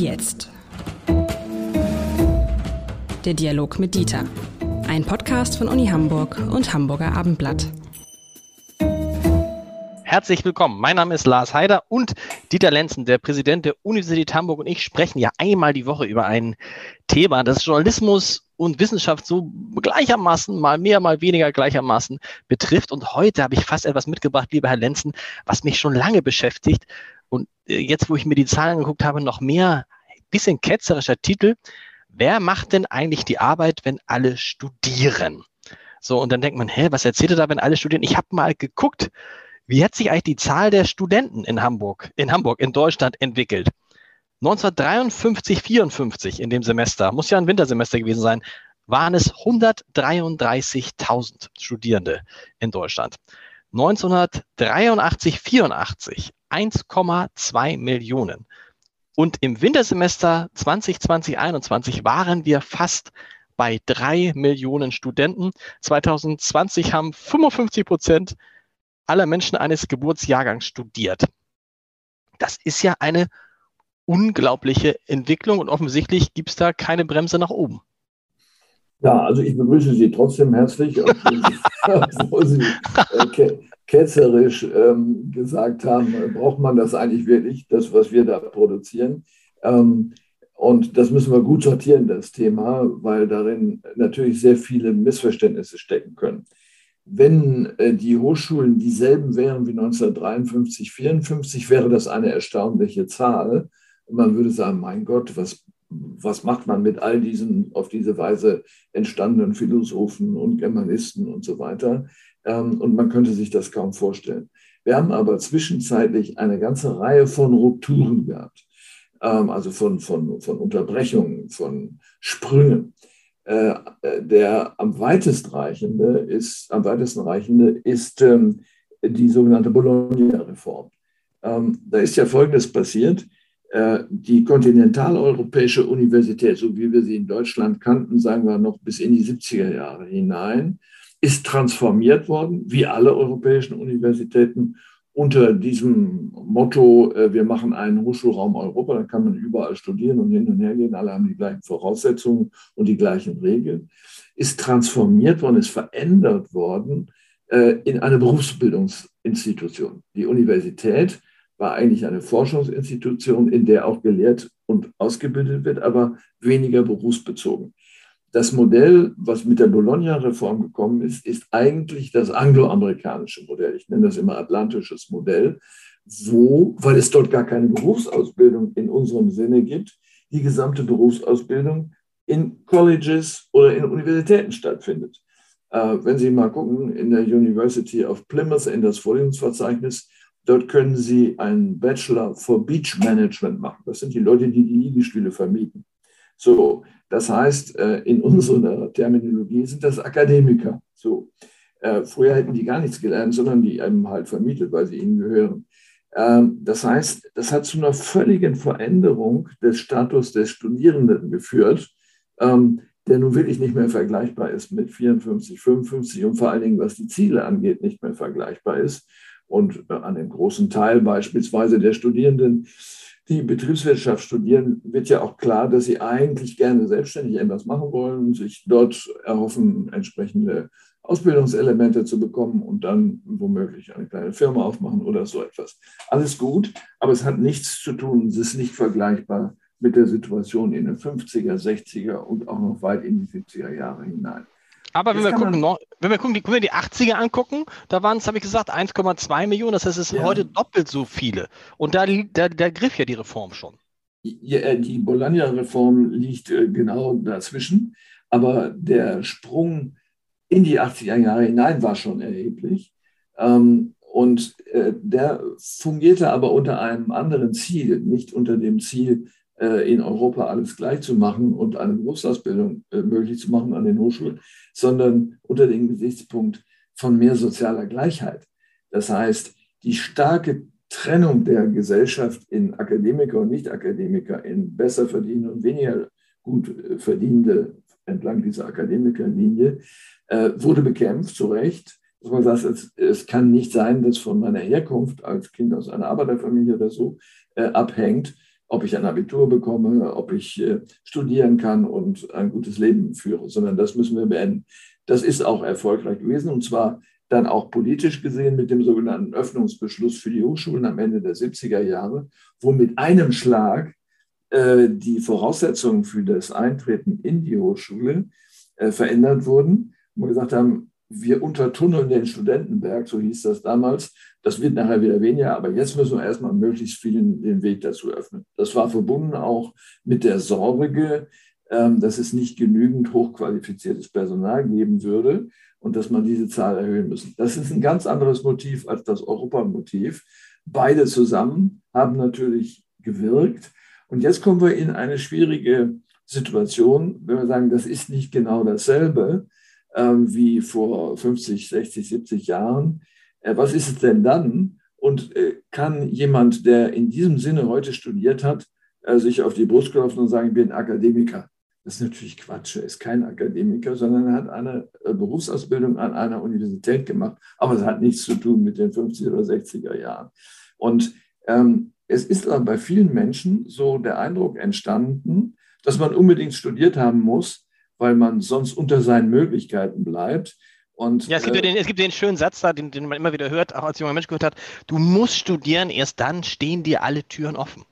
jetzt. Der Dialog mit Dieter. Ein Podcast von Uni Hamburg und Hamburger Abendblatt. Herzlich willkommen. Mein Name ist Lars Heider und Dieter Lenzen, der Präsident der Universität Hamburg und ich sprechen ja einmal die Woche über ein Thema, das Journalismus und Wissenschaft so gleichermaßen, mal mehr, mal weniger gleichermaßen betrifft. Und heute habe ich fast etwas mitgebracht, lieber Herr Lenzen, was mich schon lange beschäftigt. Und äh, jetzt, wo ich mir die Zahlen angeguckt habe, noch mehr, bisschen ketzerischer Titel. Wer macht denn eigentlich die Arbeit, wenn alle studieren? So, und dann denkt man, hä, was erzählt er da, wenn alle studieren? Ich habe mal geguckt, wie hat sich eigentlich die Zahl der Studenten in Hamburg, in Hamburg, in Deutschland entwickelt? 1953, 54 in dem Semester, muss ja ein Wintersemester gewesen sein, waren es 133.000 Studierende in Deutschland. 1983, 84 1,2 Millionen. Und im Wintersemester 2020, 2021 waren wir fast bei drei Millionen Studenten. 2020 haben 55 Prozent aller Menschen eines Geburtsjahrgangs studiert. Das ist ja eine unglaubliche Entwicklung und offensichtlich gibt es da keine Bremse nach oben. Ja, also ich begrüße Sie trotzdem herzlich, obwohl Sie äh, ketzerisch ähm, gesagt haben, braucht man das eigentlich wirklich, das, was wir da produzieren. Ähm, und das müssen wir gut sortieren, das Thema, weil darin natürlich sehr viele Missverständnisse stecken können wenn äh, die Hochschulen dieselben wären wie 1953, 54, wäre das eine erstaunliche Zahl. Und man würde sagen, mein Gott, was, was macht man mit all diesen auf diese Weise entstandenen Philosophen und Germanisten und so weiter? Ähm, und man könnte sich das kaum vorstellen. Wir haben aber zwischenzeitlich eine ganze Reihe von Rupturen gehabt, ähm, also von, von, von Unterbrechungen, von Sprüngen. Äh, der am weitest reichende ist, am weitesten reichende ist ähm, die sogenannte Bologna-Reform. Da ist ja Folgendes passiert. Äh, die kontinentaleuropäische Universität, so wie wir sie in Deutschland kannten, sagen wir noch bis in die 70er Jahre hinein, ist transformiert worden, wie alle europäischen Universitäten, unter diesem Motto, äh, wir machen einen Hochschulraum Europa, dann kann man überall studieren und hin und her gehen, alle haben die gleichen Voraussetzungen und die gleichen Regeln, ist transformiert worden, ist verändert worden äh, in eine Berufsbildungsinstitution. Die Universität war eigentlich eine Forschungsinstitution, in der auch gelehrt und ausgebildet wird, aber weniger berufsbezogen das Modell, was mit der Bologna-Reform gekommen ist, ist eigentlich das angloamerikanische Modell. Ich nenne das immer atlantisches Modell, wo, weil es dort gar keine Berufsausbildung in unserem Sinne gibt, die gesamte Berufsausbildung in Colleges oder in Universitäten stattfindet. Äh, wenn Sie mal gucken, in der University of Plymouth in das Vorlesungsverzeichnis, dort können Sie einen Bachelor for Beach Management machen. Das sind die Leute, die die Liegestühle vermieten. So, das heißt, äh, in unserer Terminologie sind das Akademiker. So. Äh, früher hätten die gar nichts gelernt, sondern die einem halt vermittelt, weil sie ihnen gehören. Ähm, das heißt, das hat zu einer völligen Veränderung des Status des Studierenden geführt, ähm, der nun wirklich nicht mehr vergleichbar ist mit 54, 55 und vor allen Dingen, was die Ziele angeht, nicht mehr vergleichbar ist. Und äh, an dem großen Teil beispielsweise der Studierenden die Betriebswirtschaft studieren, wird ja auch klar, dass sie eigentlich gerne selbstständig etwas machen wollen, sich dort erhoffen, entsprechende Ausbildungselemente zu bekommen und dann womöglich eine kleine Firma aufmachen oder so etwas. Alles gut, aber es hat nichts zu tun, es ist nicht vergleichbar mit der Situation in den 50er, 60er und auch noch weit in die 70er Jahre hinein. Aber wenn wir, gucken, noch, wenn wir gucken, die, wenn wir die 80er angucken, da waren es, habe ich gesagt, 1,2 Millionen. Das heißt, es ist ja. heute doppelt so viele. Und da, da, da griff ja die Reform schon. Ja, äh, die Bologna-Reform liegt äh, genau dazwischen. Aber der Sprung in die 80er Jahre hinein war schon erheblich. Ähm, und äh, der fungierte aber unter einem anderen Ziel, nicht unter dem Ziel, in Europa alles gleich zu machen und eine Berufsausbildung äh, möglich zu machen an den Hochschulen, sondern unter dem Gesichtspunkt von mehr sozialer Gleichheit. Das heißt, die starke Trennung der Gesellschaft in Akademiker und Nicht-Akademiker, in besser verdienende und weniger gut äh, verdienende entlang dieser Akademikerlinie, wurde bekämpft, zu Recht. Dass man sagt, es, es, kann nicht sein, dass von meiner Herkunft als Kind aus einer Arbeiterfamilie oder so abhängt, ob ich ein Abitur bekomme, ob ich äh, studieren kann und ein gutes Leben führe, sondern das müssen wir beenden. Das ist auch erfolgreich gewesen und zwar dann auch politisch gesehen mit dem sogenannten Öffnungsbeschluss für die Hochschulen am Ende der 70er Jahre, wo mit einem Schlag äh, die Voraussetzungen für das Eintreten in die Hochschule äh, verändert wurden. Und wir gesagt haben, wir untertunneln den Studentenberg, so hieß das damals. Das wird nachher wieder weniger, aber jetzt müssen wir erstmal möglichst vielen den Weg dazu öffnen. Das war verbunden auch mit der Sorge, ähm, dass es nicht genügend hochqualifiziertes Personal geben würde und dass man diese Zahl erhöhen müssen. Das ist ein ganz anderes Motiv als das Europamotiv. Beide zusammen haben natürlich gewirkt. Und jetzt kommen wir in eine schwierige Situation, wenn wir sagen, das ist nicht genau dasselbe wie vor 50, 60, 70 Jahren. Äh, was ist es denn dann? Und äh, kann jemand, der in diesem Sinne heute studiert hat, äh, sich auf die Brust klopfen und sagen, ich bin Akademiker? Das ist natürlich Quatsch. Er ist kein Akademiker, sondern er hat eine Berufsausbildung an einer Universität gemacht. Aber es hat nichts zu tun mit den 50er oder 60er Jahren. Und ähm, es ist aber bei vielen Menschen so der Eindruck entstanden, dass man unbedingt studiert haben muss, weil man sonst unter seinen Möglichkeiten bleibt. Und, ja, es gibt, äh, den, es gibt den schönen Satz da, den, den man immer wieder hört, auch als junger Mensch gehört hat, du musst studieren, erst dann stehen dir alle Türen offen.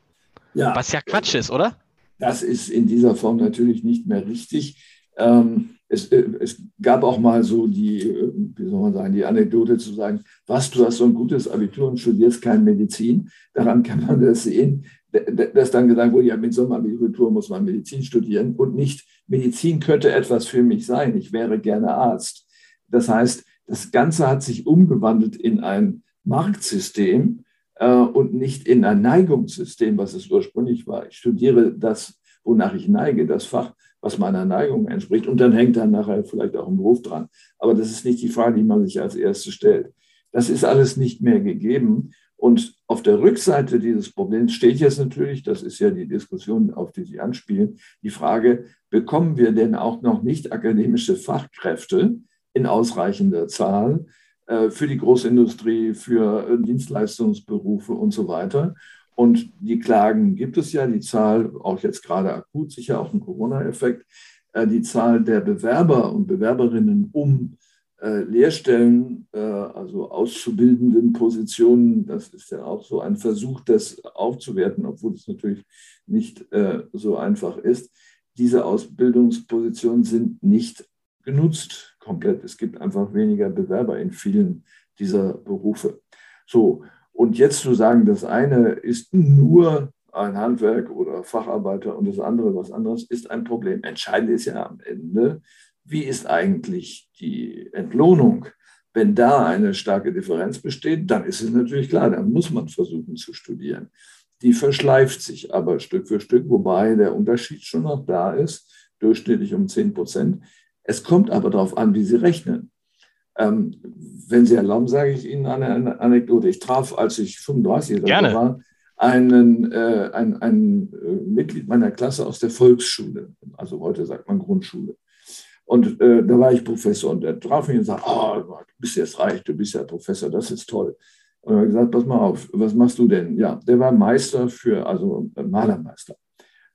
Ja, Was ja Quatsch ist, oder? Das ist in dieser Form natürlich nicht mehr richtig. Ähm, es, äh, es, gab auch mal so die, äh, wie soll man sagen, die Anekdote zu sagen, was, du hast so ein gutes Abitur und studierst keine Medizin. Daran kann man das sehen, dass dann gesagt wurde, ja, mit so einem Abitur muss man Medizin studieren und nicht, Medizin könnte etwas für mich sein, ich wäre gerne Arzt. Das heißt, das Ganze hat sich umgewandelt in ein Marktsystem, äh, und nicht in ein Neigungssystem, was es ursprünglich war. Ich studiere das, wonach ich neige, das Fach, was meiner Neigung entspricht. Und dann hängt dann nachher vielleicht auch ein Beruf dran. Aber das ist nicht die Frage, die man sich als erste stellt. Das ist alles nicht mehr gegeben. Und auf der Rückseite dieses Problems steht jetzt natürlich, das ist ja die Diskussion, auf die Sie anspielen, die Frage, bekommen wir denn auch noch nicht akademische Fachkräfte in ausreichender Zahl, äh, für die Großindustrie, für äh, Dienstleistungsberufe und so weiter. Und die Klagen gibt es ja, die Zahl, auch jetzt gerade akut, sicher auch ein Corona-Effekt, äh, die Zahl der Bewerber und Bewerberinnen um Lehrstellen, also auszubildenden Positionen, das ist ja auch so ein Versuch, das aufzuwerten, obwohl es natürlich nicht so einfach ist. Diese Ausbildungspositionen sind nicht genutzt komplett. Es gibt einfach weniger Bewerber in vielen dieser Berufe. So, und jetzt zu sagen, das eine ist nur ein Handwerk oder Facharbeiter und das andere was anderes, ist ein Problem. Entscheidend ist ja am Ende, wie ist eigentlich die Entlohnung? Wenn da eine starke Differenz besteht, dann ist es natürlich klar, dann muss man versuchen zu studieren. Die verschleift sich aber Stück für Stück, wobei der Unterschied schon noch da ist, durchschnittlich um 10 Prozent. Es kommt aber darauf an, wie Sie rechnen. Ähm, wenn Sie erlauben, sage ich Ihnen eine, eine Anekdote. Ich traf, als ich 35 Gerne. war, einen, äh, ein, ein äh, Mitglied meiner Klasse aus der Volksschule, also heute sagt man Grundschule. Und äh, da war ich Professor und der traf mich und sagte, oh, du bist jetzt reich, du bist ja Professor, das ist toll. Und er hat gesagt, pass mal auf, was machst du denn? Ja, der war Meister für, also Malermeister.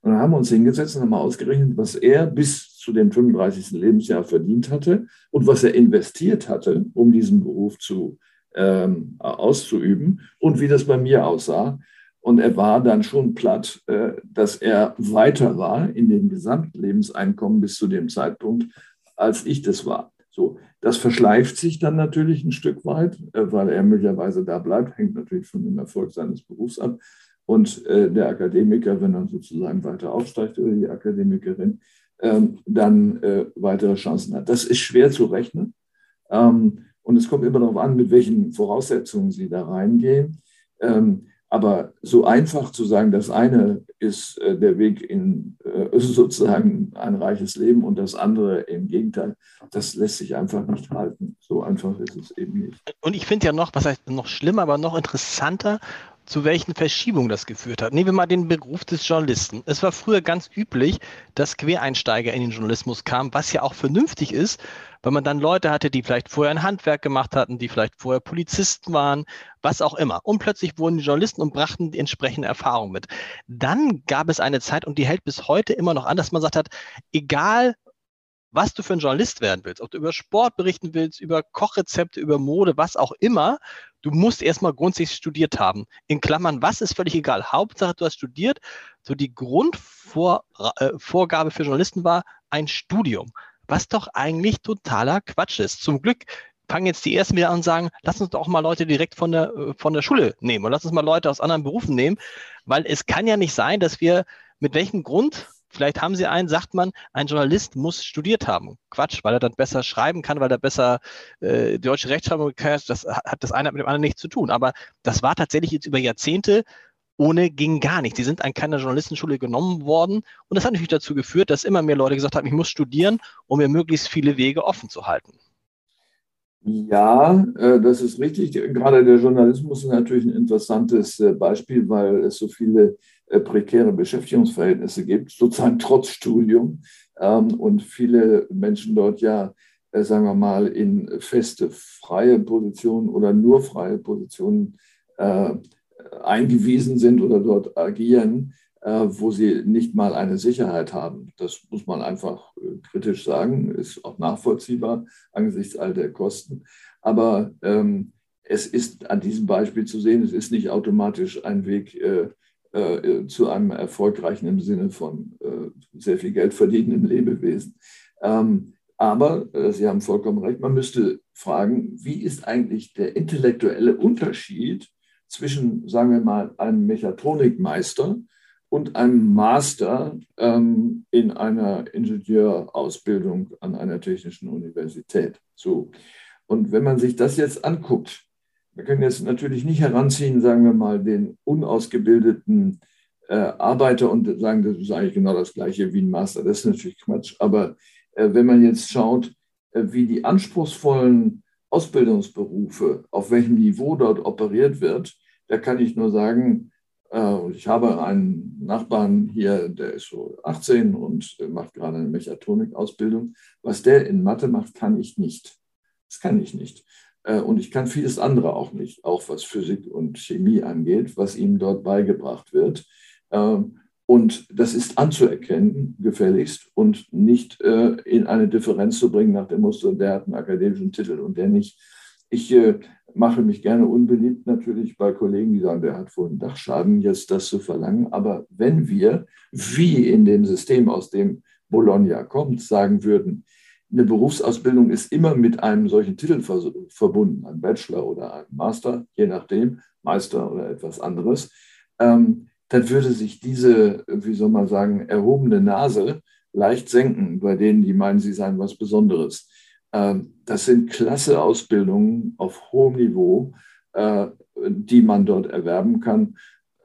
Und dann haben wir uns hingesetzt und haben ausgerechnet, was er bis zu dem 35. Lebensjahr verdient hatte und was er investiert hatte, um diesen Beruf zu, ähm, auszuüben und wie das bei mir aussah. Und er war dann schon platt, äh, dass er weiter war in dem Gesamtlebenseinkommen bis zu dem Zeitpunkt, als ich das war. So, das verschleift sich dann natürlich ein Stück weit, äh, weil er möglicherweise da bleibt, hängt natürlich von dem Erfolg seines Berufs ab und äh, der Akademiker, wenn er sozusagen weiter aufsteigt oder die Akademikerin, ähm, dann weitere Chancen hat. Das ist schwer zu rechnen. Ähm, und es kommt immer darauf an, mit welchen Voraussetzungen Sie da reingehen. Ähm, aber so einfach zu sagen, das eine ist äh, der Weg in äh, sozusagen ein reiches Leben und das andere im Gegenteil, das lässt sich einfach nicht halten. So einfach ist es eben nicht. Und ich finde ja noch, was heißt noch schlimmer, aber noch interessanter zu welchen Verschiebungen das geführt hat. Nehmen wir mal den Beruf des Journalisten. Es war früher ganz üblich, dass Quereinsteiger in den Journalismus kamen, was ja auch vernünftig ist, weil man dann Leute hatte, die vielleicht vorher ein Handwerk gemacht hatten, die vielleicht vorher Polizisten waren, was auch immer. Und plötzlich wurden die Journalisten und brachten die entsprechende Erfahrung mit. Dann gab es eine Zeit, und die hält bis heute immer noch an, dass man sagt hat, egal was du für ein Journalist werden willst, ob du über Sport berichten willst, über Kochrezepte, über Mode, was auch immer, du musst erstmal grundsätzlich studiert haben. In Klammern, was ist völlig egal. Hauptsache, du hast studiert. So die Grundvorgabe äh, für Journalisten war ein Studium, was doch eigentlich totaler Quatsch ist. Zum Glück fangen jetzt die ersten wieder an und sagen, lass uns doch mal Leute direkt von der, äh, von der Schule nehmen und lass uns mal Leute aus anderen Berufen nehmen, weil es kann ja nicht sein, dass wir mit welchem Grund Vielleicht haben Sie einen, sagt man, ein Journalist muss studiert haben. Quatsch, weil er dann besser schreiben kann, weil er besser äh, deutsche Rechtschreibung kann. Das hat das eine mit dem anderen nichts zu tun. Aber das war tatsächlich jetzt über Jahrzehnte ohne ging gar nicht. Die sind an keiner Journalistenschule genommen worden. Und das hat natürlich dazu geführt, dass immer mehr Leute gesagt haben, ich muss studieren, um mir möglichst viele Wege offen zu halten. Ja, äh, das ist richtig. Gerade der Journalismus ist natürlich ein interessantes äh, Beispiel, weil es so viele prekäre Beschäftigungsverhältnisse gibt, sozusagen trotz Studium. Ähm, und viele Menschen dort ja, sagen wir mal, in feste freie Positionen oder nur freie Positionen eingewiesen sind oder dort agieren, wo sie nicht mal eine Sicherheit haben. Das muss man einfach kritisch sagen, ist auch nachvollziehbar angesichts all der Kosten. Aber ähm, es ist an diesem Beispiel zu sehen, es ist nicht automatisch ein Weg äh, äh, zu einem erfolgreichen im Sinne von äh, sehr viel Geld verdienenden Lebewesen. Ähm, aber äh, Sie haben vollkommen recht, man müsste fragen, wie ist eigentlich der intellektuelle Unterschied zwischen, sagen wir mal, einem Mechatronikmeister und einem Master ähm, in einer Ingenieurausbildung an einer technischen Universität. So. Und wenn man sich das jetzt anguckt, wir können jetzt natürlich nicht heranziehen, sagen wir mal, den unausgebildeten äh, Arbeiter und sagen, das ist eigentlich genau das Gleiche wie ein Master. Das ist natürlich Quatsch. Aber äh, wenn man jetzt schaut, äh, wie die anspruchsvollen Ausbildungsberufe, auf welchem Niveau dort operiert wird, da kann ich nur sagen, äh, ich habe einen Nachbarn hier, der ist so 18 und macht gerade eine Mechatronik-Ausbildung. Was der in Mathe macht, kann ich nicht. Das kann ich nicht. Äh, und ich kann vieles andere auch nicht, auch was Physik und Chemie angeht, was ihm dort beigebracht wird. Ähm, und das ist anzuerkennen, gefälligst, und nicht äh, in eine Differenz zu bringen nach dem Muster, der hat einen akademischen Titel und der nicht. Ich äh, mache mich gerne unbeliebt natürlich bei Kollegen, die sagen, der hat wohl einen Dachschaden, jetzt das zu verlangen. Aber wenn wir, wie in dem System, aus dem Bologna kommt, sagen würden, eine Berufsausbildung ist immer mit einem solchen Titel verbunden, ein Bachelor oder ein Master, je nachdem, Meister oder etwas anderes, ähm, dann würde sich diese, wie soll man sagen, erhobene Nase leicht senken bei denen, die meinen, sie seien was Besonderes. Ähm, das sind klasse Ausbildungen auf hohem Niveau, äh, die man dort erwerben kann.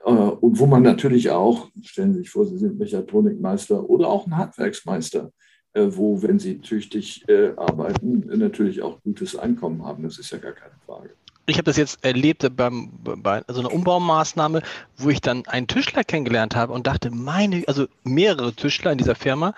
Äh, und wo man natürlich auch, stellen Sie sich vor, Sie sind Mechatronikmeister oder auch ein Handwerksmeister, wo, wenn sie tüchtig äh, arbeiten, natürlich auch gutes Einkommen haben. Das ist ja gar keine Frage. Ich habe das jetzt erlebt beim, bei so einer Umbaumaßnahme, wo ich dann einen Tischler kennengelernt habe und dachte, meine, also mehrere Tischler in dieser Firma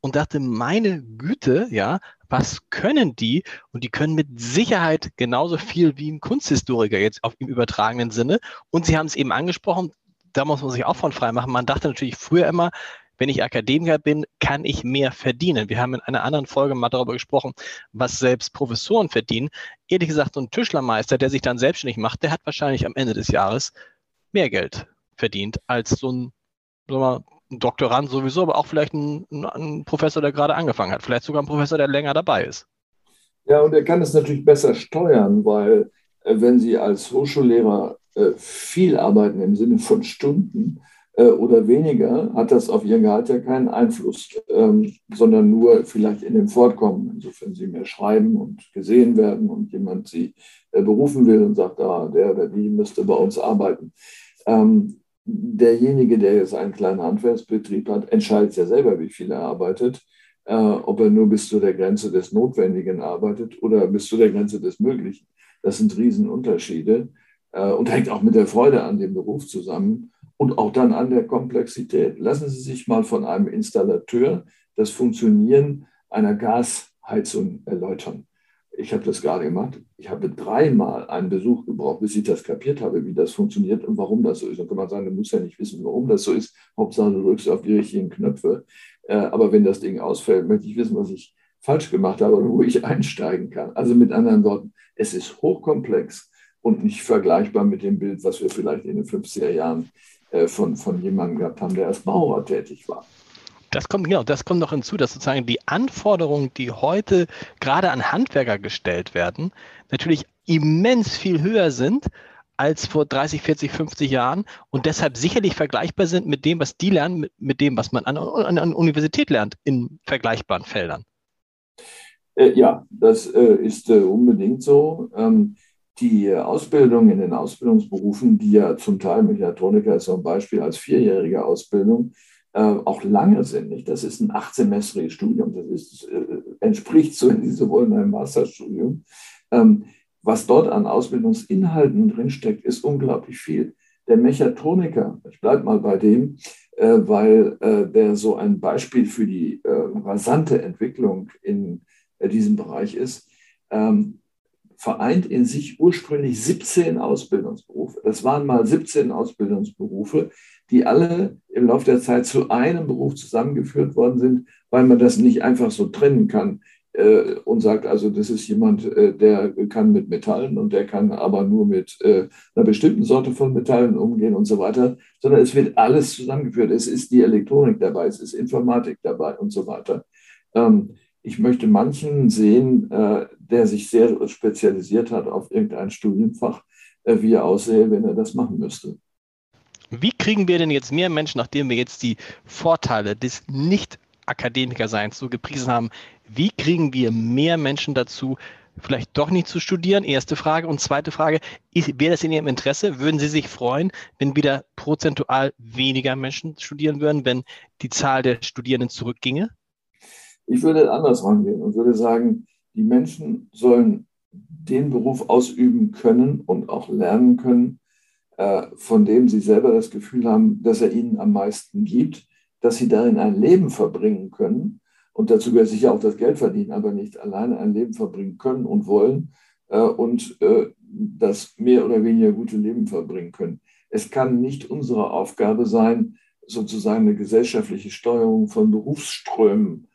und dachte, meine Güte, ja, was können die? Und die können mit Sicherheit genauso viel wie ein Kunsthistoriker jetzt auf im übertragenen Sinne. Und Sie haben es eben angesprochen, da muss man sich auch von frei machen. Man dachte natürlich früher immer, wenn ich Akademiker bin, kann ich mehr verdienen. Wir haben in einer anderen Folge mal darüber gesprochen, was selbst Professoren verdienen. Ehrlich gesagt, so ein Tischlermeister, der sich dann selbstständig macht, der hat wahrscheinlich am Ende des Jahres mehr Geld verdient als so ein, sagen wir, ein Doktorand sowieso, aber auch vielleicht ein, ein Professor, der gerade angefangen hat. Vielleicht sogar ein Professor, der länger dabei ist. Ja, und er kann es natürlich besser steuern, weil äh, wenn Sie als Hochschullehrer äh, viel arbeiten im Sinne von Stunden, oder weniger, hat das auf ihr Gehalt ja keinen Einfluss, ähm, sondern nur vielleicht in dem Fortkommen. Insofern sie mehr schreiben und gesehen werden und jemand sie äh, berufen will und sagt, ah, der oder die müsste bei uns arbeiten. Ähm, derjenige, der jetzt einen kleinen Handwerksbetrieb hat, entscheidet ja selber, wie viel er arbeitet. Äh, ob er nur bis zu der Grenze des Notwendigen arbeitet oder bis zu der Grenze des Möglichen. Das sind Riesenunterschiede. Äh, und hängt auch mit der Freude an dem Beruf zusammen und auch dann an der Komplexität. Lassen Sie sich mal von einem Installateur das Funktionieren einer Gasheizung erläutern. Ich habe das gerade gemacht. Ich habe dreimal einen Besuch gebraucht, bis ich das kapiert habe, wie das funktioniert und warum das so ist. Dann kann man sagen, du musst ja nicht wissen, warum das so ist. Hauptsache, du drückst auf die richtigen Knöpfe. Äh, aber wenn das Ding ausfällt, möchte ich wissen, was ich falsch gemacht habe oder wo ich einsteigen kann. Also mit anderen Worten, es ist hochkomplex und nicht vergleichbar mit dem Bild, was wir vielleicht in den 50er Jahren von, von jemandem gehabt haben, der als Maurer tätig war. Das kommt, genau, das kommt noch hinzu, dass sozusagen die Anforderungen, die heute gerade an Handwerker gestellt werden, natürlich immens viel höher sind als vor 30, 40, 50 Jahren und deshalb sicherlich vergleichbar sind mit dem, was die lernen, mit, mit dem, was man an, an, an Universität lernt in vergleichbaren Feldern. Äh, ja, das äh, ist äh, unbedingt so. Ähm, die Ausbildung in den Ausbildungsberufen, die ja zum Teil Mechatroniker ist so ein Beispiel als vierjährige Ausbildung, äh, auch lange sind. Nicht? Das ist ein achtsemestriges Studium. Das ist, äh, entspricht so, wenn Sie so wollen, einem Masterstudium. Ähm, was dort an Ausbildungsinhalten drinsteckt, ist unglaublich viel. Der Mechatroniker, ich bleibe mal bei dem, äh, weil der so ein Beispiel für die rasante Entwicklung in diesem Bereich ist, ähm, vereint in sich ursprünglich 17 Ausbildungsberufe. Das waren mal 17 Ausbildungsberufe, die alle im Laufe der Zeit zu einem Beruf zusammengeführt worden sind, weil man das nicht einfach so trennen kann äh, und sagt, also das ist jemand, äh, der kann mit Metallen und der kann aber nur mit äh, einer bestimmten Sorte von Metallen umgehen und so weiter, sondern es wird alles zusammengeführt. Es ist die Elektronik dabei, es ist Informatik dabei und so weiter. Ähm, ich möchte manchen sehen, äh, der sich sehr spezialisiert hat auf irgendein Studienfach, äh, wie er aussähe, wenn er das machen müsste. Wie kriegen wir denn jetzt mehr Menschen, nachdem wir jetzt die Vorteile des Nicht-Akademikerseins so gepriesen haben, wie kriegen wir mehr Menschen dazu, vielleicht doch nicht zu studieren? Erste Frage. Und zweite Frage, wäre das in Ihrem Interesse? Würden Sie sich freuen, wenn wieder prozentual weniger Menschen studieren würden, wenn die Zahl der Studierenden zurückginge? Ich würde anders rangehen und würde sagen, die Menschen sollen den Beruf ausüben können und auch lernen können, äh, von dem sie selber das Gefühl haben, dass er ihnen am meisten gibt, dass sie darin ein Leben verbringen können. Und dazu gehört sicher auch das Geld verdienen, aber nicht alleine ein Leben verbringen können und wollen äh, und äh, das mehr oder weniger gute Leben verbringen können. Es kann nicht unsere Aufgabe sein, sozusagen eine gesellschaftliche Steuerung von Berufsströmen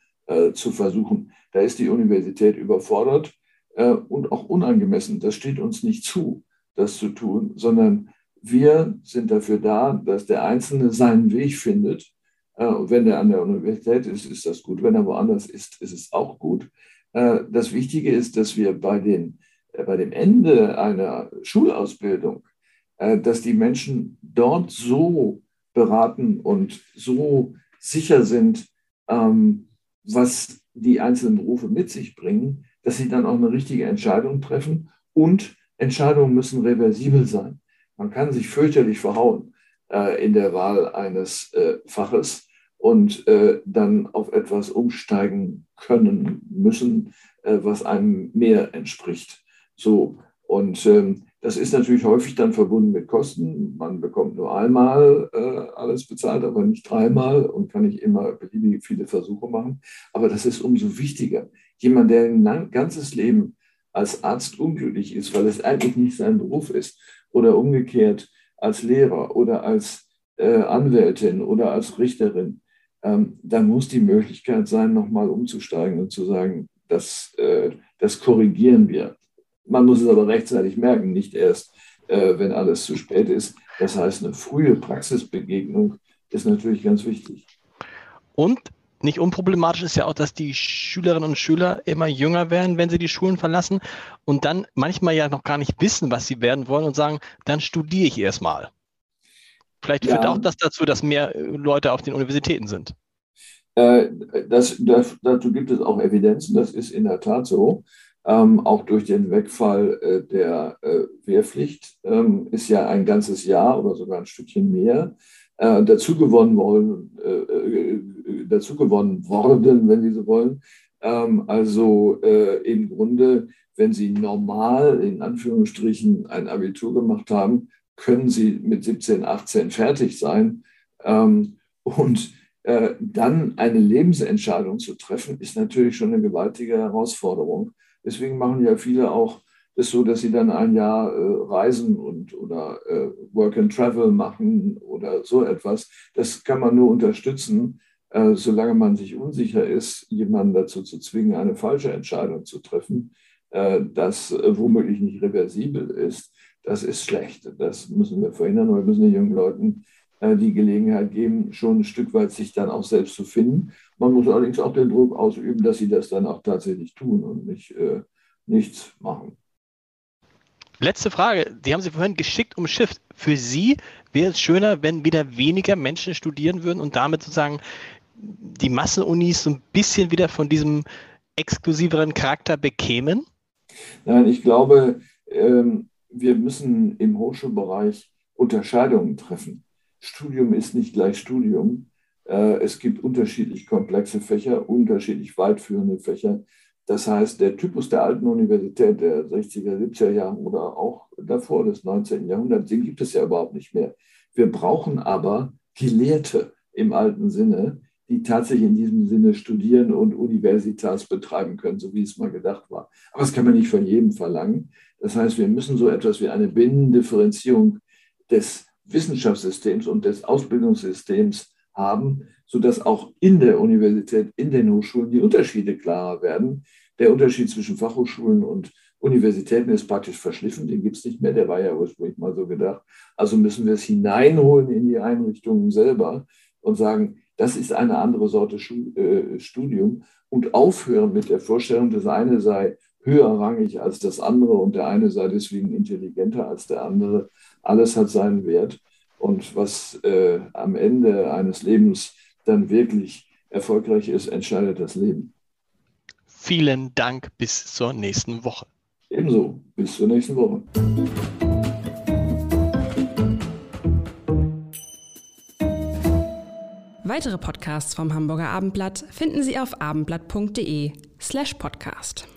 zu versuchen. Da ist die Universität überfordert äh, und auch unangemessen. Das steht uns nicht zu, das zu tun, sondern wir sind dafür da, dass der Einzelne seinen Weg findet. Äh, wenn er an der Universität ist, ist das gut. Wenn er woanders ist, ist es auch gut. Äh, das Wichtige ist, dass wir bei, den, äh, bei dem Ende einer Schulausbildung, dass die Menschen dort so beraten und so sicher sind, ähm, was die einzelnen Berufe mit sich bringen, dass sie dann auch eine richtige Entscheidung treffen und Entscheidungen müssen reversibel sein. Man kann sich fürchterlich verhauen äh, in der Wahl eines äh, Faches und äh, dann auf etwas umsteigen können müssen, äh, was einem mehr entspricht. So. Und ähm, das ist natürlich häufig dann verbunden mit Kosten. Man bekommt nur einmal äh, alles bezahlt, aber nicht dreimal und kann nicht immer beliebig viele Versuche machen. Aber das ist umso wichtiger. Jemand, der ein ganzes Leben als Arzt unglücklich ist, weil es eigentlich nicht sein Beruf ist, oder umgekehrt als Lehrer oder als äh, Anwältin oder als Richterin, ähm, dann muss die Möglichkeit sein, nochmal umzusteigen und zu sagen, das, äh, das korrigieren wir. Man muss es aber rechtzeitig merken, nicht erst, äh, wenn alles zu spät ist. Das heißt, eine frühe Praxisbegegnung ist natürlich ganz wichtig. Und nicht unproblematisch ist ja auch, dass die Schülerinnen und Schüler immer jünger werden, wenn sie die Schulen verlassen und dann manchmal ja noch gar nicht wissen, was sie werden wollen und sagen, dann studiere ich erstmal. Vielleicht führt ja. auch das dazu, dass mehr Leute auf den Universitäten sind. Äh, das, das, dazu gibt es auch Evidenzen, das ist in der Tat so ähm, auch durch den Wegfall äh, der äh, Wehrpflicht, ähm, ist ja ein ganzes Jahr oder sogar ein Stückchen mehr äh, dazu, gewonnen worden, äh, äh, dazu gewonnen worden, wenn Sie so wollen. Ähm, also äh, im Grunde, wenn Sie normal in Anführungsstrichen ein Abitur gemacht haben, können Sie mit 17, 18 fertig sein. Ähm, und äh, dann eine Lebensentscheidung zu treffen, ist natürlich schon eine gewaltige Herausforderung. Deswegen machen ja viele auch es so, dass sie dann ein Jahr äh, reisen und oder äh, Work and Travel machen oder so etwas. Das kann man nur unterstützen, äh, solange man sich unsicher ist, jemanden dazu zu zwingen, eine falsche Entscheidung zu treffen, äh, das äh, womöglich nicht reversibel ist. Das ist schlecht. Das müssen wir verhindern. Wir müssen den jungen Leuten die Gelegenheit geben, schon ein Stück weit sich dann auch selbst zu finden. Man muss allerdings auch den Druck ausüben, dass sie das dann auch tatsächlich tun und nicht nichts machen. Letzte Frage. Die haben Sie vorhin geschickt umschifft. Für Sie wäre es schöner, wenn wieder weniger Menschen studieren würden und damit sozusagen die Massenunis so ein bisschen wieder von diesem exklusiveren Charakter bekämen? Nein, ich glaube, ähm, wir müssen im Hochschulbereich Unterscheidungen treffen. Studium ist nicht gleich Studium. Äh, es gibt unterschiedlich komplexe Fächer, unterschiedlich weitführende Fächer. Das heißt, der Typus der alten Universität der 60er, 70er Jahre oder auch davor des 19. Jahrhunderts, den gibt es ja überhaupt nicht mehr. Wir brauchen aber Gelehrte im alten Sinne, die tatsächlich in diesem Sinne studieren und Universitas betreiben können, so wie es mal gedacht war. Aber das kann man nicht von jedem verlangen. Das heißt, wir müssen so etwas wie eine Binnendifferenzierung des Wissenschaftssystems und des Ausbildungssystems haben, sodass auch in der Universität, in den Hochschulen die Unterschiede klarer werden. Der Unterschied zwischen Fachhochschulen und Universitäten ist praktisch verschliffen, den gibt es nicht mehr, der war ja ursprünglich mal so gedacht. Also müssen wir es hineinholen in die Einrichtungen selber und sagen, das ist eine andere Sorte äh, Studium und aufhören mit der Vorstellung, das eine sei höherrangig als das andere und der eine sei deswegen intelligenter als der andere. Alles hat seinen Wert. Und was äh, am Ende eines Lebens dann wirklich erfolgreich ist, entscheidet das Leben. Vielen Dank. Bis zur nächsten Woche. Ebenso. Bis zur nächsten Woche. Weitere Podcasts vom Hamburger Abendblatt finden Sie auf abendblatt.de slash podcast.